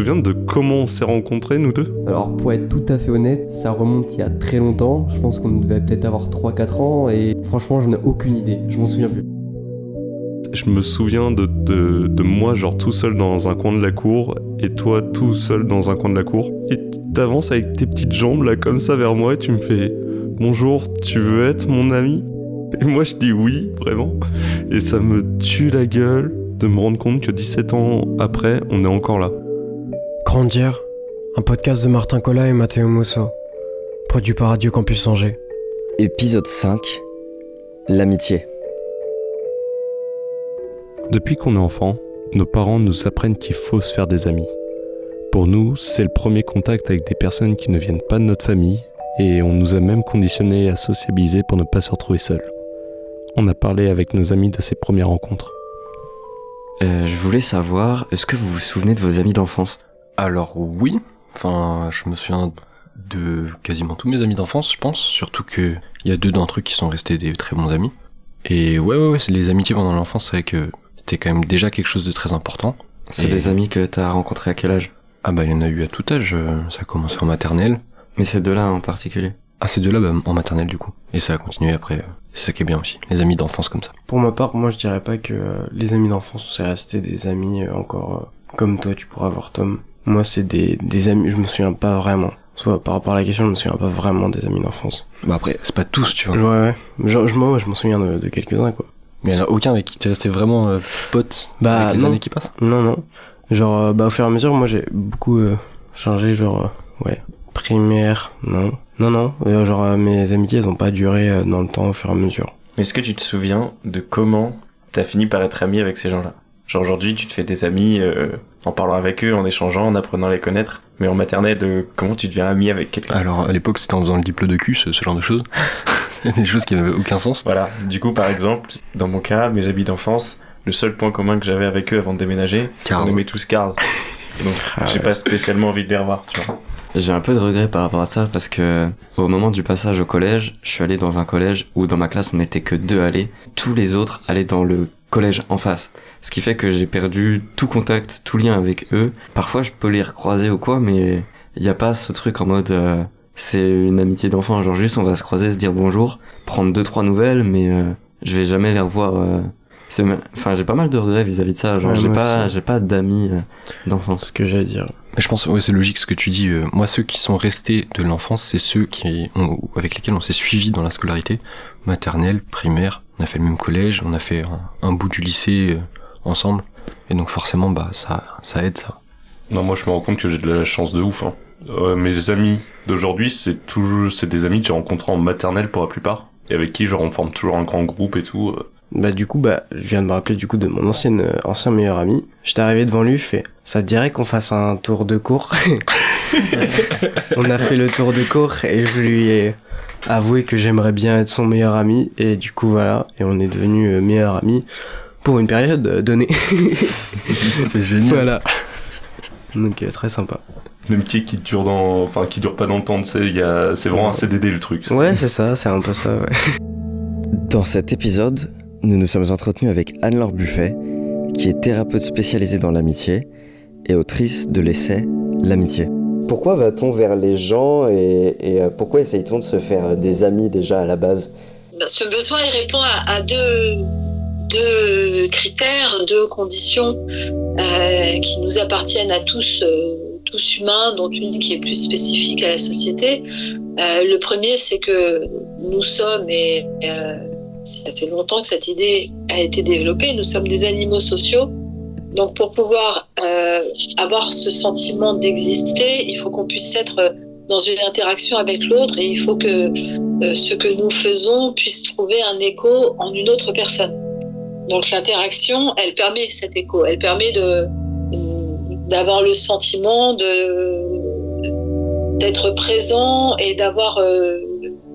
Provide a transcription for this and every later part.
souviens de comment on s'est rencontrés, nous deux? Alors pour être tout à fait honnête, ça remonte il y a très longtemps. Je pense qu'on devait peut-être avoir 3-4 ans et franchement je n'ai aucune idée. Je m'en souviens plus. Je me souviens de, de, de, moi, genre tout seul dans un coin de la cour, et toi tout seul dans un coin de la cour. Et t'avances avec tes petites jambes là comme ça vers moi et tu me fais Bonjour, tu veux être mon ami? Et moi je dis oui, vraiment. Et ça me tue la gueule de me rendre compte que 17 ans après, on est encore là. Grandir, un podcast de Martin Collat et Matteo Musso, produit par Radio Campus Angers. Épisode 5 L'amitié. Depuis qu'on est enfant, nos parents nous apprennent qu'il faut se faire des amis. Pour nous, c'est le premier contact avec des personnes qui ne viennent pas de notre famille et on nous a même conditionnés à sociabiliser pour ne pas se retrouver seuls. On a parlé avec nos amis de ces premières rencontres. Euh, je voulais savoir, est-ce que vous vous souvenez de vos amis d'enfance? Alors oui, enfin je me souviens de quasiment tous mes amis d'enfance, je pense, surtout que il y a deux d'entre eux qui sont restés des très bons amis. Et ouais ouais ouais, c'est les amitiés pendant l'enfance, c'est vrai que c'était quand même déjà quelque chose de très important. C'est Et- des amis que t'as rencontrés à quel âge? Ah bah il y en a eu à tout âge, euh, ça a commencé en maternelle. Mais ces deux-là en particulier? Ah ces deux-là bah, en maternelle du coup. Et ça a continué après, euh, c'est ça qui est bien aussi, les amis d'enfance comme ça. Pour ma part, moi je dirais pas que les amis d'enfance c'est resté des amis euh, encore comme toi tu pourras avoir Tom. Moi c'est des, des amis, je me souviens pas vraiment. Soit par rapport à la question, je me souviens pas vraiment des amis d'enfance. Bah après, c'est pas tous tu vois. Ouais ouais, je, je, moi je m'en souviens de, de quelques-uns quoi. Mais il y en a aucun avec qui t'es resté vraiment euh, pote Bah, avec les non. années qui passent. Non non, genre euh, bah au fur et à mesure moi j'ai beaucoup euh, changé genre euh, ouais primaire non non non euh, genre euh, mes amitiés elles ont pas duré euh, dans le temps au fur et à mesure. Mais est-ce que tu te souviens de comment t'as fini par être ami avec ces gens-là? Genre aujourd'hui, tu te fais des amis euh, en parlant avec eux, en échangeant, en apprenant à les connaître. Mais en maternelle, euh, comment tu deviens ami avec quelqu'un? Alors à l'époque c'était en faisant le diplôme de cul, ce, ce genre de choses. des choses qui n'avaient aucun sens. Voilà. Du coup, par exemple, dans mon cas, mes amis d'enfance, le seul point commun que j'avais avec eux avant de déménager, c'est qu'on aimait tous Cars. Et donc, Ah j'ai ouais. pas spécialement envie de les revoir, tu vois. J'ai un peu de regret par rapport à ça parce que au moment du passage au collège, je suis allé dans un collège où dans ma classe on n'était que deux allés. Tous les autres allaient dans le collège en face. Ce qui fait que j'ai perdu tout contact, tout lien avec eux. Parfois je peux les recroiser ou quoi, mais il n'y a pas ce truc en mode euh, c'est une amitié d'enfant. Genre juste on va se croiser, se dire bonjour, prendre deux trois nouvelles, mais euh, je vais jamais les revoir. euh, c'est ma- Enfin j'ai pas mal de regrets vis-à-vis de ça. Genre Ouais, j'ai pas j'ai pas d'amis euh, C'est d'enfance. ce que j'allais dire. Mais je pense, ouais, c'est logique ce que tu dis. euh, moi, ceux qui sont restés de l'enfance, c'est ceux qui ont, avec lesquels on s'est suivi dans la scolarité maternelle, primaire. On a fait le même collège, on a fait un, un bout du lycée euh, ensemble. Et donc forcément, bah ça, ça aide ça. Non, moi je me rends compte que j'ai de la chance de ouf. Hein. Euh, mes amis d'aujourd'hui, c'est toujours c'est des amis que j'ai rencontrés en maternelle pour la plupart. Et avec qui genre on forme toujours un grand groupe et tout. euh. Bah du coup bah je viens de me rappeler du coup de mon ancienne euh, ancien meilleur ami. J'étais arrivé devant lui, je fais ça te dirait qu'on fasse un tour de cours? On a fait le tour de cours et je lui ai avoué que j'aimerais bien être son meilleur ami et du coup voilà et on est devenus meilleurs amis pour une période euh, donnée. c'est génial. voilà. Donc euh, très sympa. Une amitié qui dure dans, enfin qui dure pas dans le temps. Tu sais, il y a, c'est vraiment un CDD le truc. Ouais c'est ça, c'est un peu ça ouais. Dans cet épisode, nous nous sommes entretenus avec Anne-Laure Buffet, qui est thérapeute spécialisée dans l'amitié et autrice de l'essai L'amitié. Pourquoi va-t-on vers les gens et, et, euh, pourquoi essaye-t-on de se faire des amis déjà à la base? Ce besoin, il répond à, à deux, deux critères, deux conditions euh, qui nous appartiennent à tous, euh, tous humains, dont une qui est plus spécifique à la société. Euh, le premier, c'est que nous sommes, et ça fait longtemps que cette idée a été développée, nous sommes des animaux sociaux. Donc pour pouvoir avoir ce sentiment d'exister, il faut qu'on puisse être dans une interaction avec l'autre et il faut que ce que nous faisons puisse trouver un écho en une autre personne. Donc l'interaction, elle permet cet écho, elle permet de d'avoir le sentiment de d'être présent et d'avoir euh,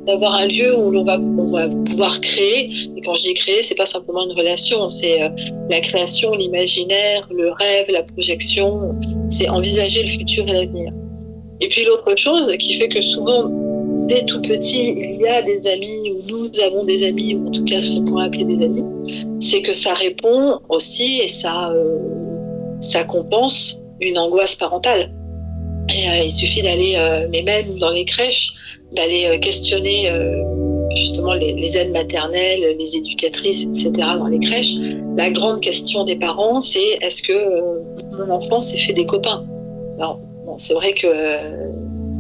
d'avoir un lieu où l'on va, pouvoir créer. Et quand je dis créer, c'est pas simplement une relation, c'est euh, la création, l'imaginaire, le rêve, la projection. C'est envisager le futur et l'avenir. Et puis l'autre chose qui fait que souvent, dès tout petit, il y a des amis, ou nous avons des amis, ou en tout cas ce qu'on pourrait appeler des amis, c'est que ça répond aussi et ça, euh, ça compense une angoisse parentale. Et, euh, il suffit d'aller, euh, mais même dans les crèches, d'aller euh, questionner justement les, les aides maternelles, les éducatrices, etc. dans les crèches. La grande question des parents, c'est est-ce que mon enfant s'est fait des copains? Alors, bon, c'est vrai que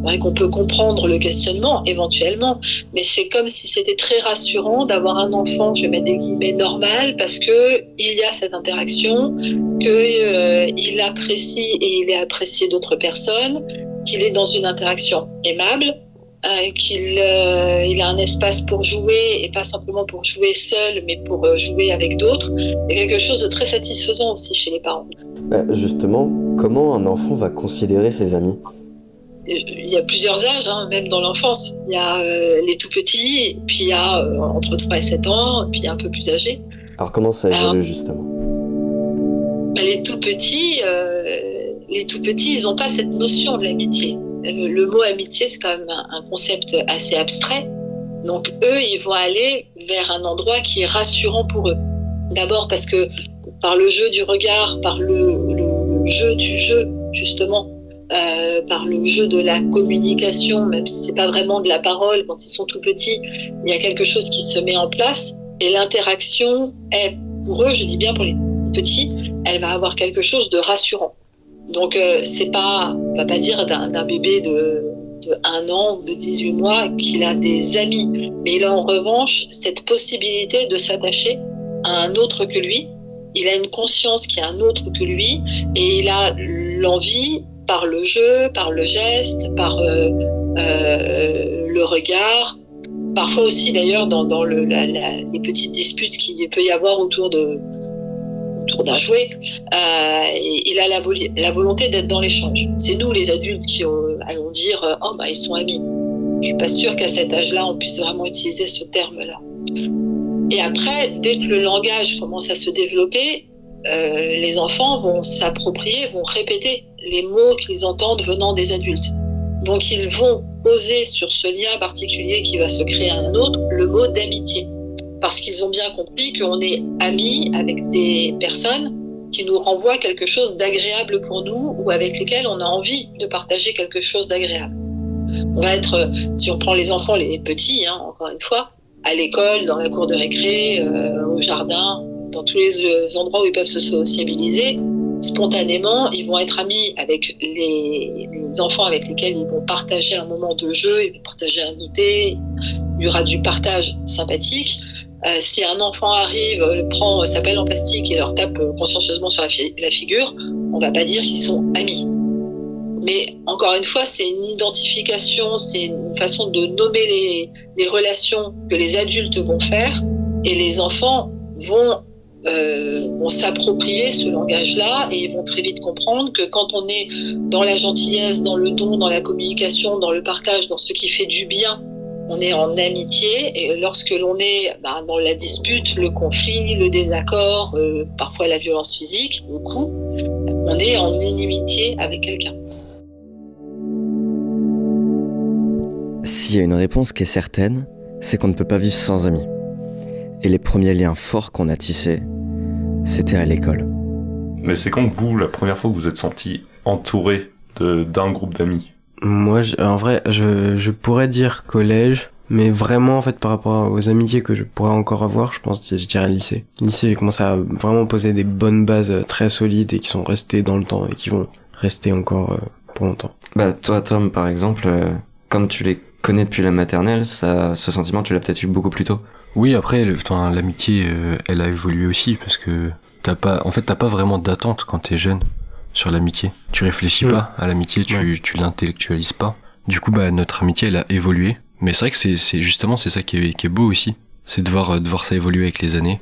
vrai qu'on peut comprendre le questionnement éventuellement, mais c'est comme si c'était très rassurant d'avoir un enfant, je vais mettre des guillemets normal, parce que il y a cette interaction, que euh, apprécie et il est apprécié d'autres personnes, qu'il est dans une interaction aimable, euh, qu'il euh, a un espace pour jouer et pas simplement pour jouer seul, mais pour euh, jouer avec d'autres. C'est quelque chose de très satisfaisant aussi chez les parents. Bah, justement, comment un enfant va considérer ses amis? Il y a plusieurs âges, hein, même dans l'enfance. Il y a euh, les tout petits, puis il y a euh, entre 3 et 7 ans, puis il y a un peu plus âgés. Alors comment ça évolue justement? Bah, les tout petits, euh, les tout petits, ils n'ont pas cette notion de l'amitié. Le mot amitié, c'est quand même un, un concept assez abstrait. Donc eux, ils vont aller vers un endroit qui est rassurant pour eux. D'abord parce que par le jeu du regard, par le, le jeu du jeu, justement, euh, par le jeu de la communication, même si c'est pas vraiment de la parole quand ils sont tout petits, il y a quelque chose qui se met en place et l'interaction est pour eux, je dis bien pour les petits, elle va avoir quelque chose de rassurant. Donc euh, c'est pas, on va pas dire d'un bébé de, de 1 an ou de 18 mois qu'il a des amis, mais il a en revanche cette possibilité de s'attacher à un autre que lui. Il a une conscience qui est un autre que lui et il a l'envie par le jeu, par le geste, par euh, euh, le regard, parfois aussi d'ailleurs dans, les petites disputes qu'il peut y avoir autour de autour d'un jouet, euh, il a la, volonté d'être dans l'échange. C'est nous les adultes qui euh, allons dire euh, oh bah ils sont amis. Je suis pas sûre qu'à cet âge-là on puisse vraiment utiliser ce terme-là. Et après, dès que le langage commence à se développer, euh, les enfants vont s'approprier, vont répéter les mots qu'ils entendent venant des adultes. Donc ils vont poser sur ce lien particulier qui va se créer à un autre le mot d'amitié. Parce qu'ils ont bien compris qu'on est amis avec des personnes qui nous renvoient quelque chose d'agréable pour nous ou avec lesquelles on a envie de partager quelque chose d'agréable. On va être, euh, si on prend les enfants, les petits, hein, encore une fois, à l'école, dans la cour de récré, euh, au jardin, dans tous les euh, endroits où ils peuvent se sociabiliser, spontanément, ils vont être amis avec les, enfants avec lesquels ils vont partager un moment de jeu, ils vont partager un goûter, il y aura du partage sympathique. Euh, si un enfant arrive, euh, prend euh, sa pelle en plastique et leur tape consciencieusement sur la figure, on va pas dire qu'ils sont amis. Mais encore une fois, c'est une identification, c'est une façon de nommer les, les relations que les adultes vont faire et les enfants vont, euh, vont s'approprier ce langage-là et ils vont très vite comprendre que quand on est dans la gentillesse, dans le don, dans la communication, dans le partage, dans ce qui fait du bien, on est en amitié et lorsque l'on est bah, dans la dispute, le conflit, le désaccord, euh, parfois la violence physique, le coup, on est en inimitié avec quelqu'un. S'il y a une réponse qui est certaine, c'est qu'on ne peut pas vivre sans amis. Et les premiers liens forts qu'on a tissés, c'était à l'école. Mais c'est quand vous, la première fois que vous vous êtes senti entouré de- d'un groupe d'amis? Moi, je- en vrai, je, je pourrais dire collège, mais vraiment, en fait, par rapport aux amitiés que je pourrais encore avoir, je pense que je dirais lycée. Lycée, j'ai commencé à vraiment poser des bonnes bases euh, très solides et qui sont restées dans le temps et qui vont rester encore euh, pour longtemps. Bah toi Tom par exemple, euh, comme tu les connais depuis la maternelle, ça, ce sentiment tu l'as peut-être eu beaucoup plus tôt. Oui, après, l'amitié, euh, elle a évolué aussi parce que t'as pas, en fait, t'as pas vraiment d'attente quand t'es jeune sur l'amitié. Tu réfléchis Mm. pas à l'amitié, tu, Ouais. tu l'intellectualises pas. Du coup, bah, notre amitié, elle a évolué. Mais c'est vrai que c'est, c'est justement, c'est ça qui est, qui est beau aussi. C'est de voir, de voir ça évoluer avec les années.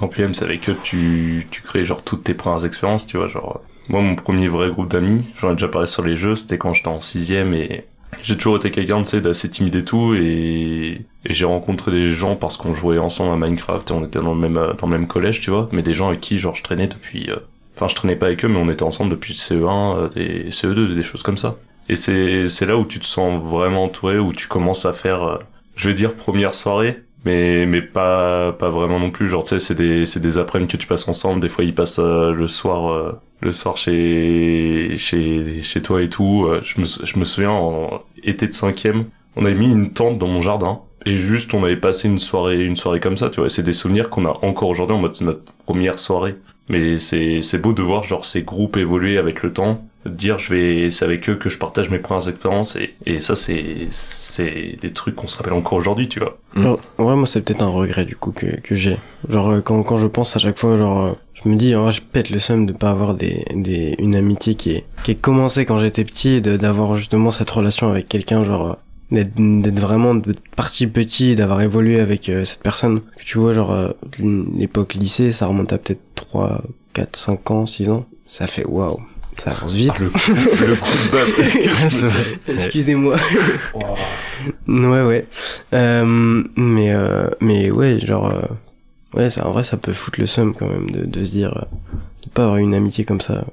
En plus, c'est avec eux que tu, tu crées genre toutes tes premières expériences, tu vois, genre... Moi, mon premier vrai groupe d'amis, j'en ai déjà parlé sur les jeux, c'était quand j'étais en sixième et j'ai toujours été quelqu'un, tu d'assez timide et tout et, et j'ai rencontré des gens parce qu'on jouait ensemble à Minecraft et on était dans le même, dans le même collège, tu vois, mais des gens avec qui, genre, je traînais depuis... euh, Enfin, je traînais pas avec eux, mais on était ensemble depuis CE1, euh, des CE2, des choses comme ça. Et c'est, c'est là où tu te sens vraiment entouré, où tu commences à faire, euh, je vais dire, première soirée, mais mais pas pas vraiment non plus genre tu sais c'est des c'est des après-midi que tu passes ensemble des fois ils passent euh, le soir euh, le soir chez chez chez toi et tout. euh, Je me je souviens en été de cinquième, on avait mis une tente dans mon jardin et juste on avait passé une soirée une soirée comme ça. Tu vois, c'est des souvenirs qu'on a encore aujourd'hui en mode notre première soirée. Mais c'est c'est beau de voir genre ces groupes évoluer avec le temps, dire je vais c'est avec eux que je partage mes premières expériences et et ça c'est c'est des trucs qu'on se rappelle encore aujourd'hui, tu vois. Mm. Alors, ouais, moi, c'est peut-être un regret, du coup, que, que j'ai. Genre, euh, quand, quand je pense à chaque fois, genre, euh, je me dis, oh, je pète le seum de pas avoir des, des, une amitié qui est, qui est commencée quand j'étais petit et de- d'avoir justement cette relation avec quelqu'un, genre, euh, d'être, d'être vraiment de parti petit et d'avoir évolué avec euh, cette personne. Que tu vois, genre, euh, l'époque lycée, ça remonte à peut-être 3, 4, 5 ans, 6 ans. Ça fait waouh. Ça avance vite. Ah, le, coup, le coup de vrai. Excusez-moi. ouais, ouais. Euh, mais, euh, mais ouais, genre, euh, ouais, ça, en vrai, ça peut foutre le seum quand même de, de se dire, de pas avoir une amitié comme ça.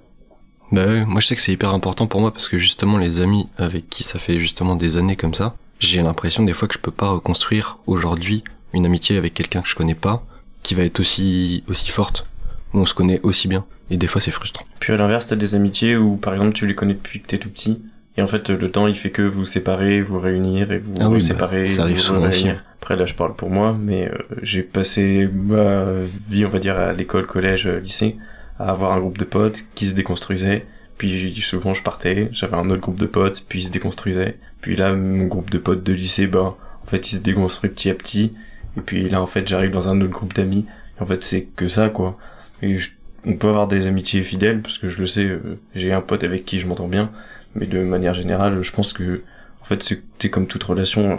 Bah ouais, moi je sais que c'est hyper important pour moi parce que justement les amis avec qui ça fait justement des années comme ça, j'ai l'impression des fois que je peux pas reconstruire aujourd'hui une amitié avec quelqu'un que je connais pas qui va être aussi aussi forte où on se connaît aussi bien et des fois c'est frustrant. Puis à l'inverse, t'as des amitiés où, par exemple, tu les connais depuis que t'es tout petit. Et en fait, le temps, il fait que vous séparer, vous réunir et vous Ah oui, vous bah, séparer. ça arrive vous souvent aussi. Après, là, je parle pour moi, mais euh, j'ai passé ma vie, on va dire, à l'école, collège, euh, lycée, à avoir un groupe de potes qui se déconstruisait. Puis souvent, je partais, j'avais un autre groupe de potes, puis ils se déconstruisaient. Puis là, mon groupe de potes de lycée, bah, en fait, il se déconstruit petit à petit. Et puis là, en fait, j'arrive dans un autre groupe d'amis. Et en fait, c'est que ça, quoi. Et je- on peut avoir des amitiés fidèles, parce que je le sais, euh, j'ai un pote avec qui je m'entends bien. Mais de manière générale, je pense que, en fait, c'est comme toute relation. euh,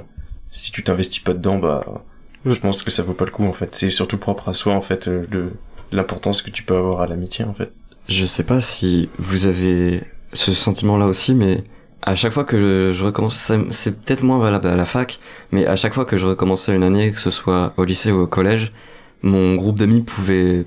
Si tu t'investis pas dedans, bah, je pense que ça vaut pas le coup, en fait. C'est surtout propre à soi, en fait, euh, le, l'importance que tu peux avoir à l'amitié, en fait. Je sais pas si vous avez ce sentiment-là aussi, mais à chaque fois que je recommence, c'est peut-être moins valable à la fac, mais à chaque fois que je recommençais une année, que ce soit au lycée ou au collège, mon groupe d'amis pouvait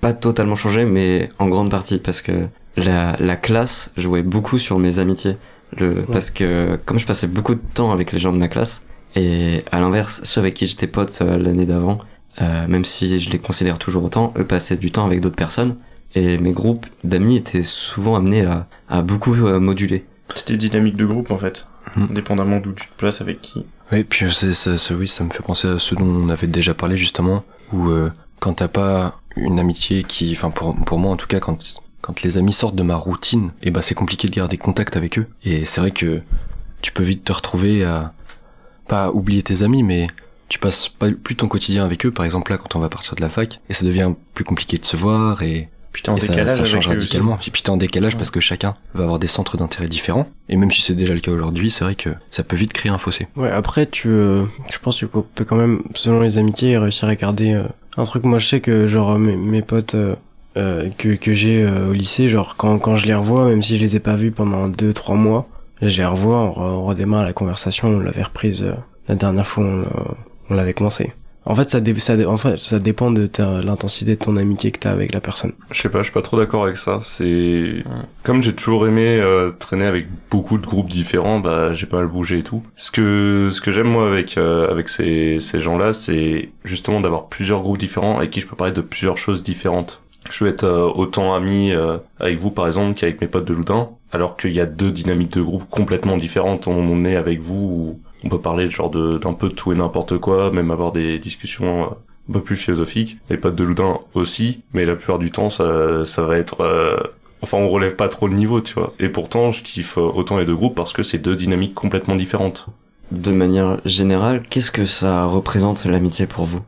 pas totalement changer, mais en grande partie, parce que la, la classe jouait beaucoup sur mes amitiés. Le, Parce que comme je passais beaucoup de temps avec les gens de ma classe, et à l'inverse, ceux avec qui j'étais pote euh, l'année d'avant, euh, même si je les considère toujours autant, eux passaient du temps avec d'autres personnes, et mes groupes d'amis étaient souvent amenés à, à beaucoup euh, moduler. C'était dynamique de groupe, en fait. Mhm. Dépendamment d'où tu te places avec qui. Oui, puis c'est, c'est, c'est- oui, ça me fait penser à ce dont on avait déjà parlé justement, où euh, quand t'as pas une amitié qui, enfin pour, pour moi en tout cas, quand, quand les amis sortent de ma routine, et ben c'est compliqué de garder contact avec eux. Et c'est vrai que tu peux vite te retrouver à pas oublier tes amis, mais tu passes pas plus ton quotidien avec eux. Par exemple là, quand on va partir de la fac, et ça devient plus compliqué de se voir et et ça, change radicalement. Et puis t'es en décalage Ouais. parce que chacun va avoir des centres d'intérêt différents. Et même si c'est déjà le cas aujourd'hui, c'est vrai que ça peut vite créer un fossé. Ouais, après, tu, euh, je pense que tu peux quand même, selon les amitiés, réussir à garder euh, un truc. Moi, je sais que, genre, mes, potes euh, euh, que, que j'ai euh, au lycée, genre, quand, quand je les revois, même si je les ai pas vus pendant 2-3 mois, je les revois, on, re- on redémarre la conversation, on l'avait reprise euh, la dernière fois, on l'avait commencé. En fait, ça, dépend de l'intensité de ton amitié que t'as avec la personne. Je sais pas, je suis pas trop d'accord avec ça. C'est comme j'ai toujours aimé euh, traîner avec beaucoup de groupes différents, bah j'ai pas mal bougé et tout. Ce que ce que j'aime moi avec euh, avec ces gens-là, c'est justement d'avoir plusieurs groupes différents avec qui je peux parler de plusieurs choses différentes. Je vais être euh, autant ami avec vous par exemple qu'avec mes potes de Loudun, alors qu'il y a deux dynamiques de groupe complètement différentes. On, est avec vous on peut parler genre de d'un peu de tout et n'importe quoi, même avoir des discussions euh, un peu plus philosophique. Les potes de Loudun aussi, mais la plupart du temps, ça, ça va être... euh, Enfin, on relève pas trop le niveau, tu vois. Et pourtant, je kiffe euh, autant les deux groupes parce que c'est deux dynamiques complètement différentes. De manière générale, qu'est-ce que ça représente l'amitié pour vous?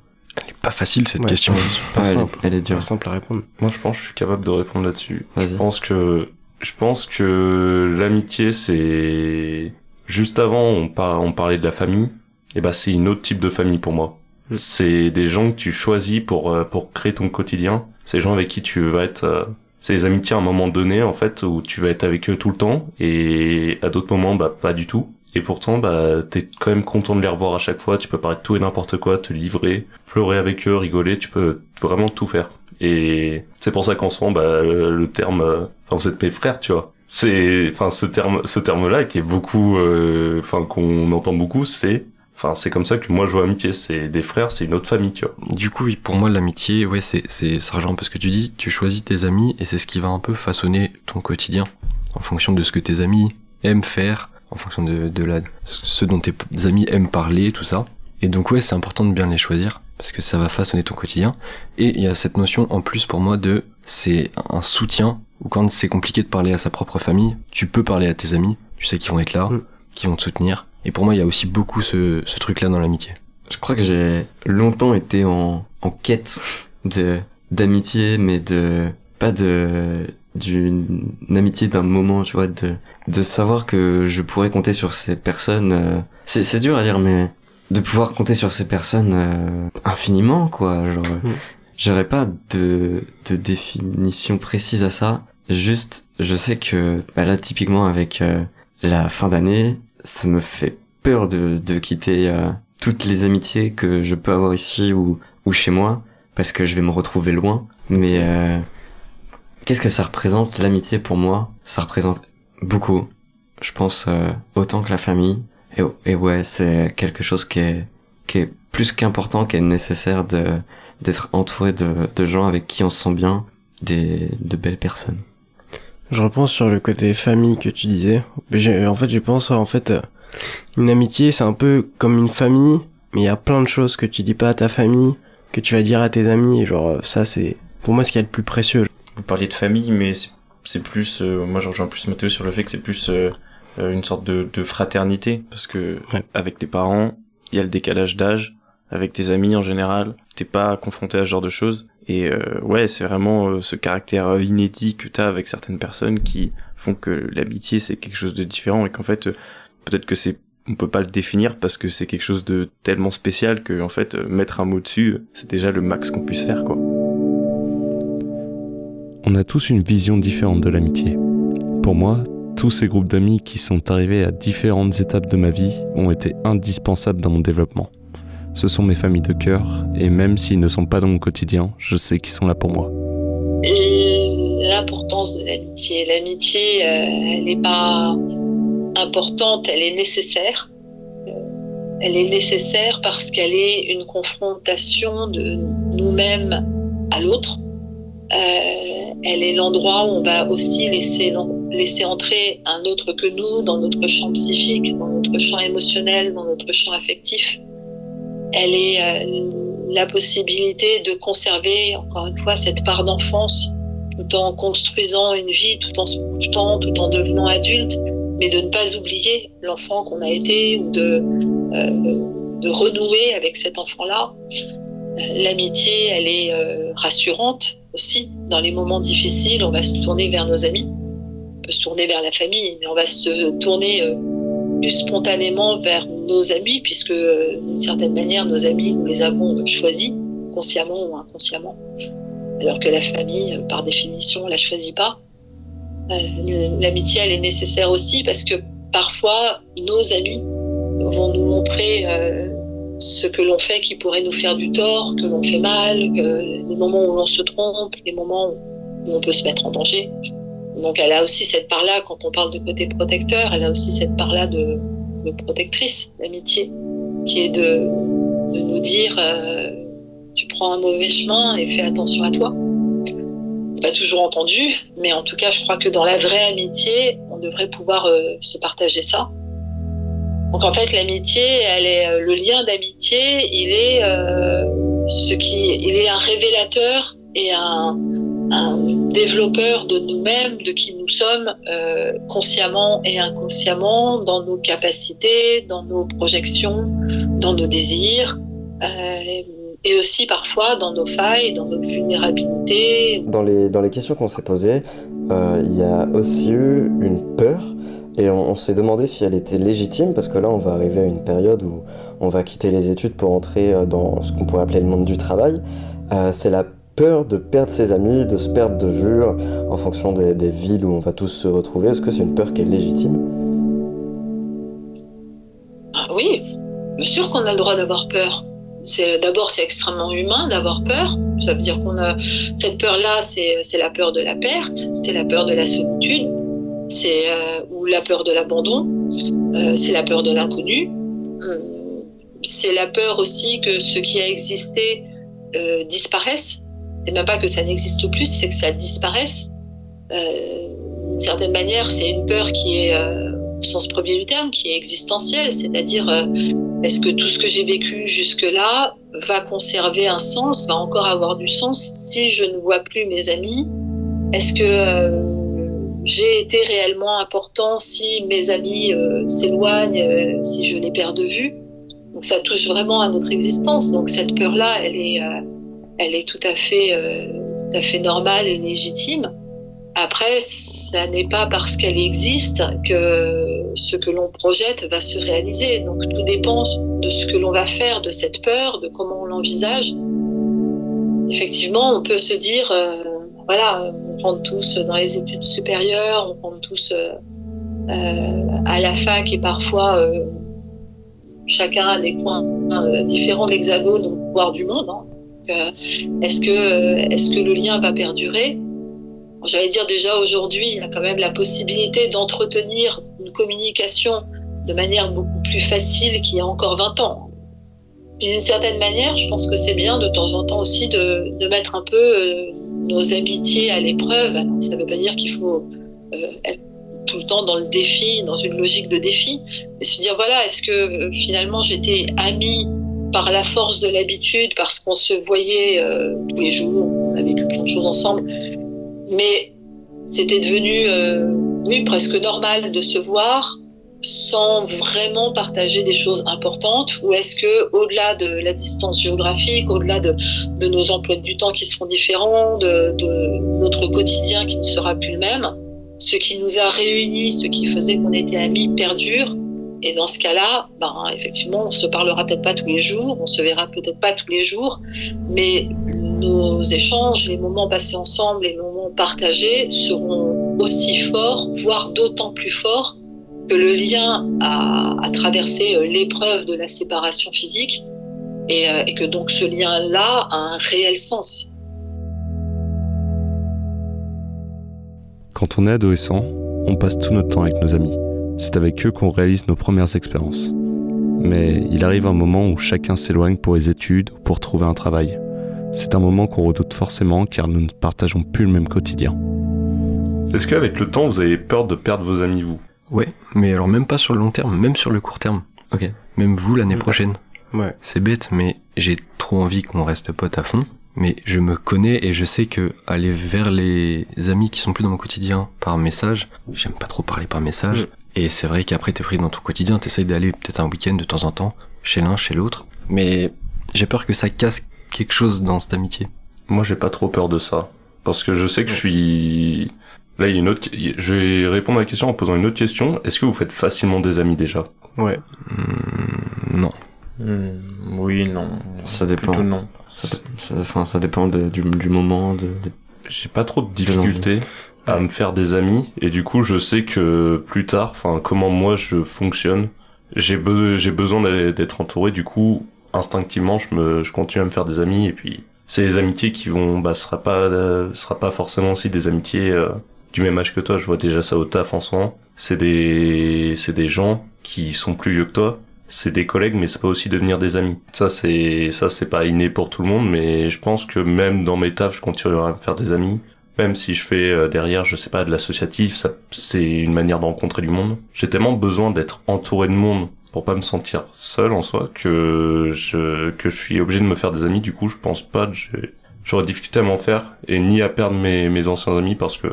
Elle est pas facile cette Ouais, question. c'est pas elle, est- simple. elle est C'est dure. pas simple à répondre. Moi, je pense que je suis capable de répondre là-dessus. Je pense que... Je pense que l'amitié, c'est... Juste avant, on, par... on parlait de la famille. Et bah, c'est une autre type de famille pour moi. Mm. C'est des gens que tu choisis pour, euh, pour créer ton quotidien. C'est des gens avec qui tu vas être... euh, C'est des amitiés à un moment donné, en fait, où tu vas être avec eux tout le temps. Et à d'autres moments, bah, pas du tout. Et pourtant, bah, t'es quand même content de les revoir à chaque fois. Tu peux parler de tout et n'importe quoi, te livrer, pleurer avec eux, rigoler. Tu peux vraiment tout faire. Et c'est pour ça qu'en ce moment, bah, le, le terme, euh, enfin, vous êtes mes frères, tu vois. C'est, enfin, ce terme, ce terme-là qui est beaucoup, euh, enfin, qu'on entend beaucoup, c'est Enfin, c'est comme ça que moi je vois amitié. C'est des frères, c'est une autre famille, tu vois. Du coup, oui, pour moi, l'amitié, ouais, c'est, c'est, ça rejoint un peu ce que tu dis. Tu choisis tes amis et c'est ce qui va un peu façonner ton quotidien en fonction de ce que tes amis aiment faire, en fonction de, de la, ce dont tes amis aiment parler, tout ça. Et donc, ouais, c'est important de bien les choisir parce que ça va façonner ton quotidien. Et il y a cette notion en plus pour moi de, c'est un soutien ou quand c'est compliqué de parler à sa propre famille, tu peux parler à tes amis, tu sais qu'ils vont être là, Mm. qu'ils vont te soutenir. Et pour moi, il y a aussi beaucoup ce, ce truc-là dans l'amitié. Je crois que j'ai longtemps été en, en quête de d'amitié, mais de pas de d'une amitié d'un moment, tu vois, de de savoir que je pourrais compter sur ces personnes. euh, c'est c'est dur à dire, mais de pouvoir compter sur ces personnes euh, infiniment, quoi. Genre, Mm. j'aurais pas de de définition précise à ça. Juste, je sais que bah là, typiquement avec euh, la fin d'année, ça me fait peur de de quitter. euh, toutes les amitiés que je peux avoir ici ou, ou chez moi, parce que je vais me retrouver loin. Mais euh, qu'est-ce que ça représente l'amitié pour moi? Ça représente beaucoup. Je pense euh, autant que la famille. Et, et ouais, c'est quelque chose qui est, qui est plus qu'important, qui est nécessaire de d'être entouré de, de gens avec qui on se sent bien, des, de belles personnes. Je repense sur le côté famille que tu disais. En fait, je pense en fait euh, une amitié, c'est un peu comme une famille, mais il y a plein de choses que tu dis pas à ta famille, que tu vas dire à tes amis. Et genre ça, c'est pour moi ce qu'il y a de plus précieux. Vous parliez de famille, mais c'est- plus, euh, moi je rejoins plus Mathéo sur le fait que c'est plus euh, euh, une sorte de, de fraternité, parce que Ouais. avec tes parents, il y a le décalage d'âge, avec tes amis en général, t'es pas confronté à ce genre de choses. Et euh, ouais, c'est vraiment euh, ce caractère euh, inédit que t'as avec certaines personnes qui font que l'amitié c'est quelque chose de différent et qu'en fait euh, peut-être que c'est on peut pas le définir parce que c'est quelque chose de tellement spécial que en fait mettre un mot dessus c'est déjà le max qu'on puisse faire quoi. On a tous une vision différente de l'amitié. Pour moi, tous ces groupes d'amis qui sont arrivés à différentes étapes de ma vie ont été indispensables dans mon développement. Ce sont mes familles de cœur, et même s'ils ne sont pas dans mon quotidien, je sais qu'ils sont là pour moi. L'importance de l'amitié. L'amitié, euh, elle n'est pas importante, elle est nécessaire. Euh, Elle est nécessaire parce qu'elle est une confrontation de nous-mêmes à l'autre. Euh, elle est l'endroit où on va aussi laisser, laisser entrer un autre que nous dans notre champ psychique, dans notre champ émotionnel, dans notre champ affectif. Elle est euh, la possibilité de conserver, encore une fois, cette part d'enfance tout en construisant une vie, tout en se projetant, tout en devenant adulte, mais de ne pas oublier l'enfant qu'on a été ou de, euh, de renouer avec cet enfant-là. L'amitié, elle est euh, rassurante aussi. Dans les moments difficiles, on va se tourner vers nos amis, on peut se tourner vers la famille, mais on va se tourner spontanément vers nos amis, puisque euh, d'une certaine manière, nos amis, nous les avons choisis, consciemment ou inconsciemment alors que la famille, euh, par définition, la choisit pas. Euh, L'amitié, elle est nécessaire aussi parce que parfois, nos amis vont nous montrer euh, ce que l'on fait qui pourrait nous faire du tort, que l'on fait mal, que les moments où l'on se trompe, les moments où on peut se mettre en danger. Donc, elle a aussi cette part-là, quand on parle de côté protecteur, elle a aussi cette part-là de, de protectrice, l'amitié, qui est de, de nous dire euh, tu prends un mauvais chemin et fais attention à toi. C'est pas toujours entendu, mais en tout cas, je crois que dans la vraie amitié, on devrait pouvoir euh, se partager ça. Donc en fait, l'amitié, elle est euh, le lien d'amitié, il est euh, ce qui, il est un révélateur et un, développeur de nous-mêmes, de qui nous sommes, euh, consciemment et inconsciemment, dans nos capacités, dans nos projections, dans nos désirs. Euh, et aussi parfois dans nos failles, dans nos vulnérabilités. Dans les, dans les questions qu'on s'est posées, euh, il y a aussi eu une peur et on, on s'est demandé si elle était légitime parce que là on va arriver à une période où on va quitter les études pour entrer dans ce qu'on pourrait appeler le monde du travail. C'est la peur de perdre ses amis, de se perdre de vue en fonction des, villes où on va tous se retrouver. Est-ce que c'est une peur qui est légitime? Ah oui, bien sûr qu'on a le droit d'avoir peur. D'abord c'est extrêmement humain d'avoir peur. Ça veut dire qu'on a cette peur-là, c'est la peur de la perte, c'est la peur de la solitude, c'est euh, ou la peur de l'abandon, euh, c'est la peur de l'inconnu. Hum, c'est la peur aussi que ce qui a existé euh, disparaisse. C'est même pas que ça n'existe plus, c'est que ça disparaisse. Euh, d'une certaine manière, c'est une peur qui est, euh, au sens premier du terme, qui est existentielle, c'est-à-dire euh, est-ce que tout ce que j'ai vécu jusque-là va conserver un sens, va encore avoir du sens si je ne vois plus mes amis? Est-ce que j'ai été réellement important si mes amis s'éloignent, si je les perds de vue? Donc ça touche vraiment à notre existence. Donc cette peur-là, elle est, elle est tout à fait, euh, tout à fait normale et légitime. Après, ça n'est pas parce qu'elle existe que ce que l'on projette va se réaliser. Donc tout dépend de ce que l'on va faire de cette peur, de comment on l'envisage. Effectivement, on peut se dire, euh, voilà, on rentre tous dans les études supérieures, on rentre tous euh, à la fac et parfois chacun a des coins différents de l'hexagone, voire du monde. hein. Donc, euh, est-ce que, est-ce que le lien va perdurer? J'allais dire déjà aujourd'hui, il y a quand même la possibilité d'entretenir une communication de manière beaucoup plus facile qu'il y a encore 20 ans. D'une certaine manière, je pense que c'est bien de temps en temps aussi de, mettre un peu euh, nos amitiés à l'épreuve. Ça ne veut pas dire qu'il faut euh, être tout le temps dans le défi, dans une logique de défi, mais se dire voilà, est-ce que euh, finalement j'étais amie par la force de l'habitude, parce qu'on se voyait euh, tous les jours, on a vécu plein de choses ensemble, mais c'était devenu euh, presque normal de se voir sans vraiment partager des choses importantes. Ou est-ce que au-delà de la distance géographique, au-delà de, de nos emplois du temps qui seront différents, de, de notre quotidien qui ne sera plus le même, ce qui nous a réunis, ce qui faisait qu'on était amis perdure et dans ce cas-là, ben, effectivement, on se parlera peut-être pas tous les jours, on se verra peut-être pas tous les jours, mais nos échanges, les moments passés ensemble, les moments partagés seront aussi forts, voire d'autant plus forts que le lien a, a traversé euh, l'épreuve de la séparation physique euh, et que donc ce lien-là a un réel sens. Quand on est adolescent, on passe tout notre temps avec nos amis. C'est avec eux qu'on réalise nos premières expériences. Mais il arrive un moment où chacun s'éloigne pour les études ou pour trouver un travail. C'est un moment qu'on redoute forcément car nous ne partageons plus le même quotidien. Est-ce qu'avec le temps, vous avez peur de perdre vos amis, vous? Ouais, mais alors même pas sur le long terme, même sur le court terme. Ok. Même vous l'année prochaine. Ouais. C'est bête, mais j'ai trop envie qu'on reste potes à fond. Mais je me connais et je sais que aller vers les amis qui sont plus dans mon quotidien par message, j'aime pas trop parler par message. Et c'est vrai qu'après t'es pris dans ton quotidien, t'essayes d'aller peut-être un week-end de temps en temps, chez l'un, chez l'autre. Mais j'ai peur que ça casse quelque chose dans cette amitié. Moi, j'ai pas trop peur de ça. Parce que je sais que je suis... Là, il y a une autre... Je vais répondre à la question en posant une autre question. Est-ce que vous faites facilement des amis déjà? Ouais. Hmm, non. Hmm, oui, non. Ça dépend. Plutôt non. Ça, ça- enfin, ça dépend de- du, du moment. De, de- J'ai pas trop de difficultés à me faire des amis et du coup je sais que plus tard, enfin comment moi je fonctionne, j'ai be- j'ai besoin d'être entouré. Du coup instinctivement je me je continue à me faire des amis et puis c'est des amitiés qui vont bah ce sera pas euh, sera pas forcément aussi des amitiés euh, du même âge que toi. Je vois déjà ça au taf en ce moment. C'est des c'est des gens qui sont plus vieux que toi. C'est des collègues, mais ça peut aussi devenir des amis. Ça, c'est, ça, c'est pas inné pour tout le monde, mais je pense que même dans mes tafs, je continuerai à me faire des amis. Même si je fais euh, derrière, je sais pas, de l'associatif, ça, c'est une manière de rencontrer du monde. J'ai tellement besoin d'être entouré de monde pour pas me sentir seul en soi que je, que je suis obligé de me faire des amis. Du coup, je pense pas que j'ai- j'aurais difficulté à m'en faire et ni à perdre mes, mes anciens amis parce que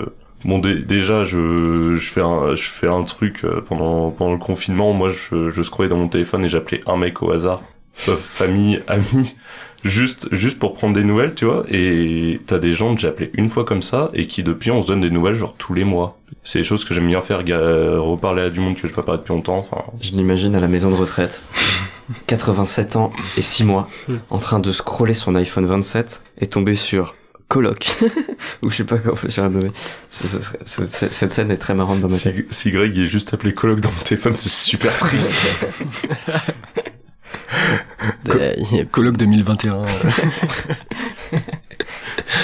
Bon, dé- déjà, je, je fais un, je fais un truc euh, pendant, pendant le confinement. Moi, je, je scrollais dans mon téléphone et j'appelais un mec au hasard, famille, ami, juste, juste pour prendre des nouvelles, tu vois. Et t'as des gens que j'ai appelés une fois comme ça et qui depuis on se donne des nouvelles genre tous les mois. C'est des choses que j'aime bien faire, euh, reparler à du monde que je peux pas depuis longtemps. Enfin, Je l'imagine à la maison de retraite. 87 ans et 6 mois, en train de scroller son iPhone 27 et tomber sur Coloc, ou je sais pas comment j'ai un ce- Cette scène est très marrante dans ma si, tête. si Greg il est juste appelé coloc dans mon téléphone, c'est super triste. A Colloque 2021.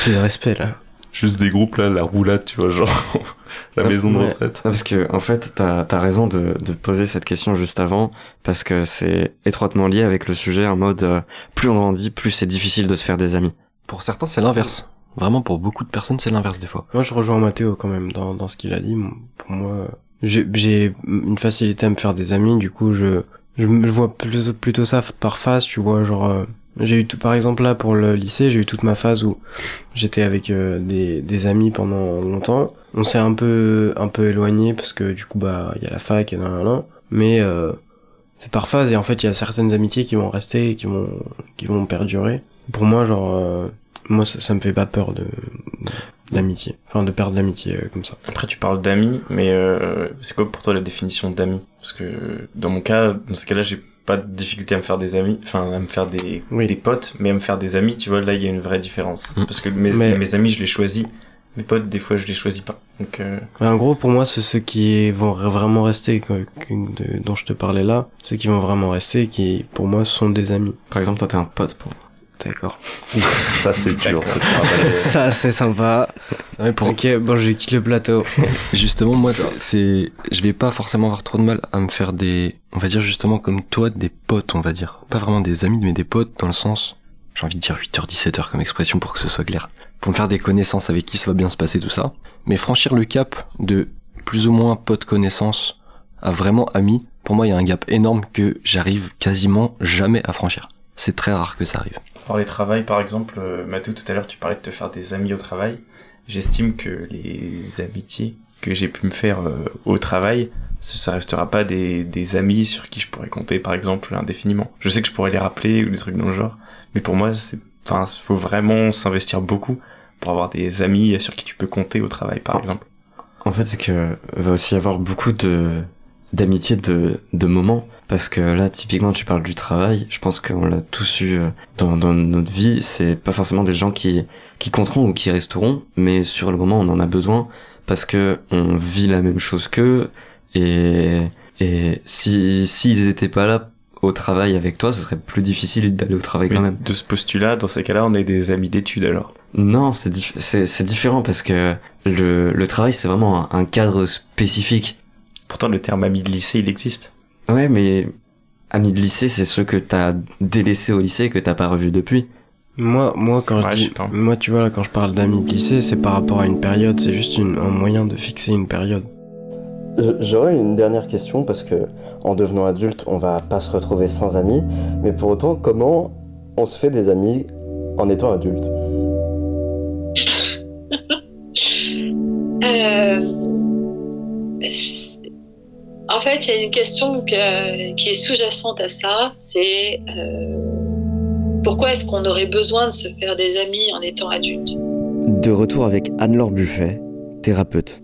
plus de respect là. juste des groupes là, la roulade, tu vois, genre la maison de retraite. Parce que en fait, t'as as raison de, de poser cette question juste avant, parce que c'est étroitement lié avec le sujet en mode euh, plus on grandit, plus c'est difficile de se faire des amis. Pour certains, c'est l'inverse. Vraiment, pour beaucoup de personnes, c'est l'inverse des fois. Moi, je rejoins Mathéo quand même dans, dans ce qu'il a dit. Pour moi, j'ai une facilité à me faire des amis. Du coup, je, je, je vois plutôt, plutôt ça par phase, tu vois. Genre, euh, j'ai eu tout, par exemple là pour le lycée, j'ai eu toute ma phase où j'étais avec euh, des, des amis pendant longtemps. On s'est un peu, un peu éloigné parce que du coup, bah, il y a la fac et nan, nan, nan. Mais euh, c'est par phase et en fait, il y a certaines amitiés qui vont rester, et qui vont, qui vont perdurer. Pour moi, genre, euh, moi, ça, ça me fait pas peur de l'amitié. Enfin, de perdre l'amitié euh, comme ça. Après, tu parles d'amis, mais euh, c'est quoi pour toi la définition d'amis? Parce que dans mon cas, dans ce cas-là, j'ai pas de difficulté à me faire des amis, enfin à me faire des, Oui. des potes, mais à me faire des amis, tu vois, là il y a une vraie différence. Mm. Parce que mes, Mais- mes amis, je les choisis, mes potes, des fois, je les choisis pas. Donc, euh, Ouais, en gros, pour moi, c'est ceux qui vont vraiment rester, quoi, que- de- dont je te parlais là, ceux qui vont vraiment rester, qui, pour moi, sont des amis. Par exemple, toi t'es un pote pour moi. D'accord. Ça, c'est dur. Ça. Ça, c'est sympa. Ouais, pour, Ok, bon, je quitte le plateau. Justement, moi, c'est- c'est, je vais pas forcément avoir trop de mal à me faire des, on va dire justement comme toi, des potes, on va dire. Pas vraiment des amis, mais des potes dans le sens, j'ai envie de dire 8h, 17h comme expression pour que ce soit clair. Pour me faire des connaissances avec qui ça va bien se passer, tout ça. Mais franchir le cap de plus ou moins pote connaissance à vraiment ami, pour moi, il y a un gap énorme que j'arrive quasiment jamais à franchir. C'est très rare que ça arrive. Parler travail, par exemple, euh, Mathieu, tout à l'heure, tu parlais de te faire des amis au travail. J'estime que les amitiés que j'ai pu me faire euh, au travail, ça, ça restera pas des, des amis sur qui je pourrais compter, par exemple, indéfiniment. Je sais que je pourrais les rappeler ou des trucs dans le genre, mais pour moi, c'est, enfin, faut vraiment s'investir beaucoup pour avoir des amis sur qui tu peux compter au travail, par exemple. En fait, c'est que va aussi y avoir beaucoup de d'amitié de de moments. Parce que là typiquement tu parles du travail, je pense qu'on l'a tous eu euh, dans dans notre vie, c'est pas forcément des gens qui qui compteront ou qui resteront, mais sur le moment on en a besoin. Parce que on vit la même chose qu'eux. Et et si s'ils étaient pas là au travail avec toi, ce serait plus difficile d'aller au travail quand Mais même. de ce postulat, dans ces cas-là, on est des amis d'études alors? Non, c'est dif- c'est c'est différent parce que le le travail c'est vraiment un- un cadre spécifique Pourtant, le terme ami de lycée, il existe. Ouais, mais amis de lycée, c'est ceux que t'as délaissés au lycée et que t'as pas revus depuis. Moi, moi, quand Ouais, je dis, moi, tu vois, là, quand je parle d'amis de lycée, c'est par rapport à une période, c'est juste une- un moyen de fixer une période. J'aurais une dernière question parce que en devenant adulte, on va pas se retrouver sans amis, mais pour autant, comment on se fait des amis en étant adulte? Euh, en fait, il y a une question que- qui est sous-jacente à ça, c'est euh, pourquoi est-ce qu'on aurait besoin de se faire des amis en étant adulte? De retour avec Anne-Laure Buffet, thérapeute.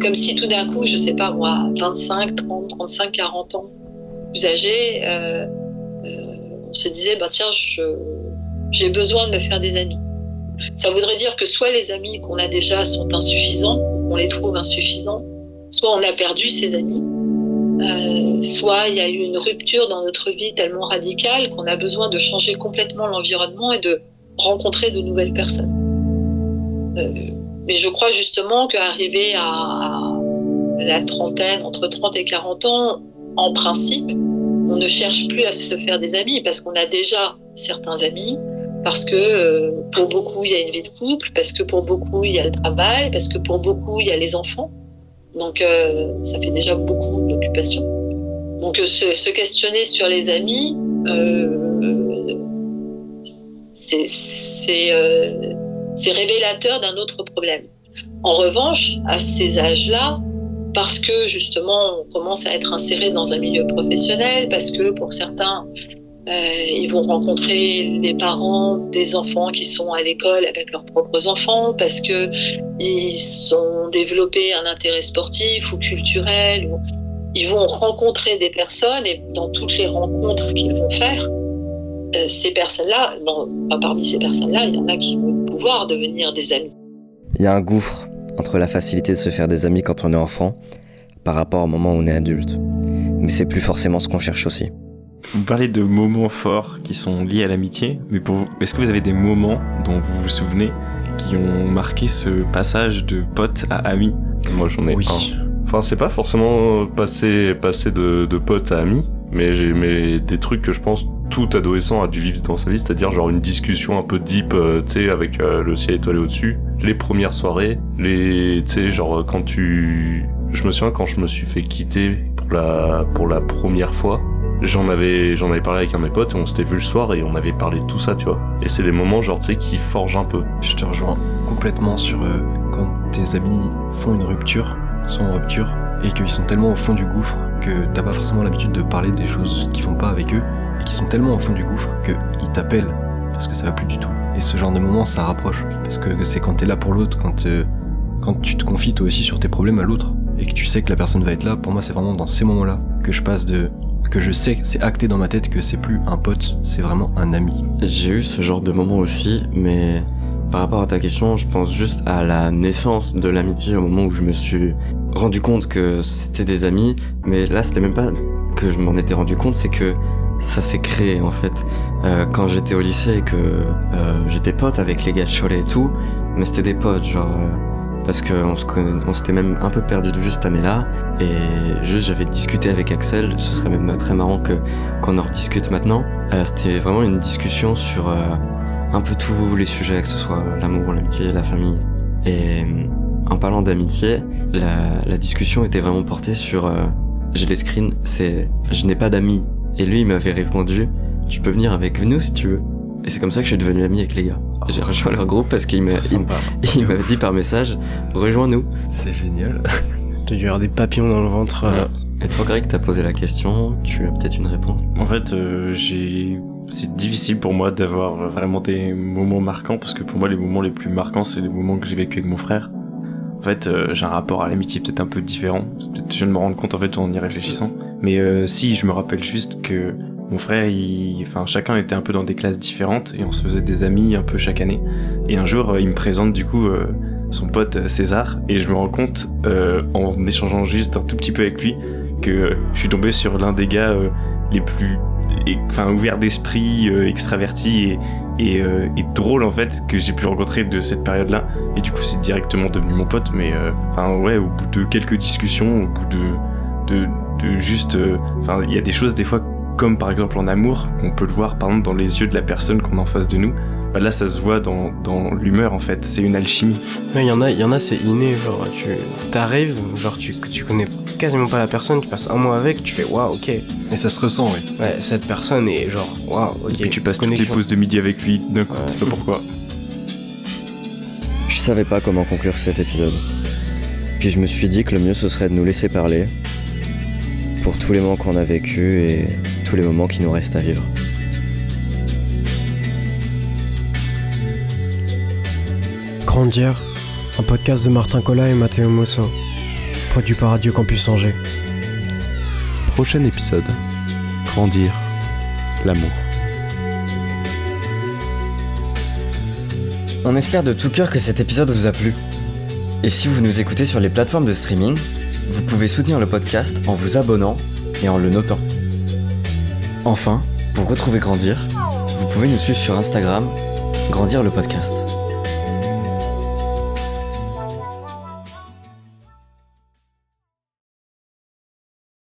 Comme si tout d'un coup, je sais pas moi, 25, 30, 35, 40 ans, plus âgé, euh, euh, on se disait, bah tiens, j'ai besoin de me faire des amis. Ça voudrait dire que soit les amis qu'on a déjà sont insuffisants, on les trouve insuffisants, soit on a perdu ses amis, euh, soit il y a eu une rupture dans notre vie tellement radicale qu'on a besoin de changer complètement l'environnement et de rencontrer de nouvelles personnes. Euh, mais je crois justement qu'arriver à, la trentaine, entre 30 et 40 ans, en principe, on ne cherche plus à se faire des amis parce qu'on a déjà certains amis, parce que euh, pour beaucoup il y a une vie de couple, parce que pour beaucoup il y a le travail, parce que pour beaucoup il y a les enfants. Donc euh, ça fait déjà beaucoup d'occupations. Donc euh, se, se questionner sur les amis, euh, c'est révélateur d'un autre problème. En revanche, à ces âges-là, parce que justement on commence à être inséré dans un milieu professionnel, parce que pour certains, ils vont rencontrer les parents des enfants qui sont à l'école avec leurs propres enfants, parce que ils ont développé un intérêt sportif ou culturel, ils vont rencontrer des personnes et dans toutes les rencontres qu'ils vont faire, euh, ces personnes-là, parmi ces personnes-là, il y en a qui vont pouvoir devenir des amis. Il y a un gouffre entre la facilité de se faire des amis quand on est enfant par rapport au moment où on est adulte. Mais c'est plus forcément ce qu'on cherche aussi. Vous parlez de moments forts qui sont liés à l'amitié, mais pour vous, est-ce que vous avez des moments dont vous vous souvenez qui ont marqué ce passage de pote à ami? Moi, j'en ai Oui. un. Enfin, c'est pas forcément passer, passer de, de pote à ami, mais j'ai mais des trucs que je pense tout adolescent a dû vivre dans sa vie, c'est-à-dire genre une discussion un peu deep, euh, tu sais, avec euh, le ciel étoilé au-dessus, les premières soirées, les, tu sais, genre quand tu, je me souviens quand je me suis fait quitter pour la, pour la première fois, j'en avais, j'en avais parlé avec un de mes potes et on s'était vu le soir et on avait parlé de tout ça, tu vois. Et c'est des moments genre, tu sais, qui forgent un peu. Je te rejoins complètement sur euh, quand tes amis font une rupture, sont en rupture, et qu'ils sont tellement au fond du gouffre que t'as pas forcément l'habitude de parler des choses qui vont pas avec eux, et qui sont tellement au fond du gouffre qu'ils t'appellent parce que ça va plus du tout. Et ce genre de moment, ça rapproche, parce que c'est quand t'es là pour l'autre, quand, euh, quand tu te confies toi aussi sur tes problèmes à l'autre, et que tu sais que la personne va être là, pour moi c'est vraiment dans ces moments-là que je passe de... que je sais, c'est acté dans ma tête que c'est plus un pote, c'est vraiment un ami. J'ai eu ce genre de moment aussi, mais par rapport à ta question, je pense juste à la naissance de l'amitié au moment où je me suis rendu compte que c'était des amis, mais là c'était même pas que je m'en étais rendu compte, c'est que ça s'est créé en fait. Euh, quand j'étais au lycée et que euh, j'étais pote avec les gars de Cholet et tout, mais c'était des potes, genre euh, parce qu'on on s'était même un peu perdu de vue cette année-là, et juste j'avais discuté avec Axel, ce serait même très marrant que qu'on en rediscute maintenant. Euh, c'était vraiment une discussion sur euh, un peu tous les sujets, que ce soit l'amour, l'amitié, la famille. Et euh, en parlant d'amitié, la, la discussion était vraiment portée sur, euh, j'ai les screens, c'est je n'ai pas d'amis. Et lui, il m'avait répondu, tu peux venir avec nous si tu veux. Et c'est comme ça que je suis devenu ami avec les gars. J'ai rejoint leur groupe parce qu'il m'a Très il, sympa. il m'a dit par message, rejoins-nous. C'est génial. T'as dû avoir des papillons dans le ventre. euh, Et toi, Greg, t'as posé la question, tu as peut-être une réponse. En fait, euh, j'ai. C'est difficile pour moi d'avoir vraiment des moments marquants parce que pour moi, les moments les plus marquants, c'est les moments que j'ai vécu avec mon frère. En fait, euh, j'ai un rapport à l'amitié peut-être un peu différent. C'est peut-être- Je viens de me rendre compte en fait en y réfléchissant. Mais euh, si, je me rappelle juste que mon frère, il... enfin, chacun était un peu dans des classes différentes et on se faisait des amis un peu chaque année. Et un jour, euh, il me présente du coup euh, son pote euh, César et je me rends compte en échangeant juste un tout petit peu avec lui que je suis tombé sur l'un des gars les plus enfin ouvert d'esprit, extraverti et et, et drôle en fait que j'ai pu rencontrer de cette période-là. Et du coup, c'est directement devenu mon pote. Mais enfin ouais, au bout de quelques discussions, au bout de de, de juste, enfin il y a des choses des fois comme par exemple en amour qu'on peut le voir par exemple dans les yeux de la personne qu'on a en face de nous. Bah, là, ça se voit dans dans l'humeur en fait. C'est une alchimie. Ouais, il y en a, il y en a, c'est inné. Genre, tu t'arrives, genre, tu, tu connais quasiment pas la personne, tu passes un mois avec, tu fais waouh, ok. Et ça se ressent, oui. Ouais, cette personne est genre waouh, ok. Et puis tu passes toutes les pauses de midi avec lui d'un coup. Ouais. C'est pas pourquoi. Je savais pas comment conclure cet épisode. Puis je me suis dit que le mieux ce serait de nous laisser parler pour tous les moments qu'on a vécus et tous les moments qui nous restent à vivre. Grandir, un podcast de Martin Collat et Matteo Mosso, produit par Radio Campus Angers. Prochain épisode. Grandir. L'amour. On espère de tout cœur que cet épisode vous a plu. Et si vous nous écoutez sur les plateformes de streaming, vous pouvez soutenir le podcast en vous abonnant et en le notant. Enfin, pour retrouver Grandir, vous pouvez nous suivre sur Instagram, Grandir le podcast.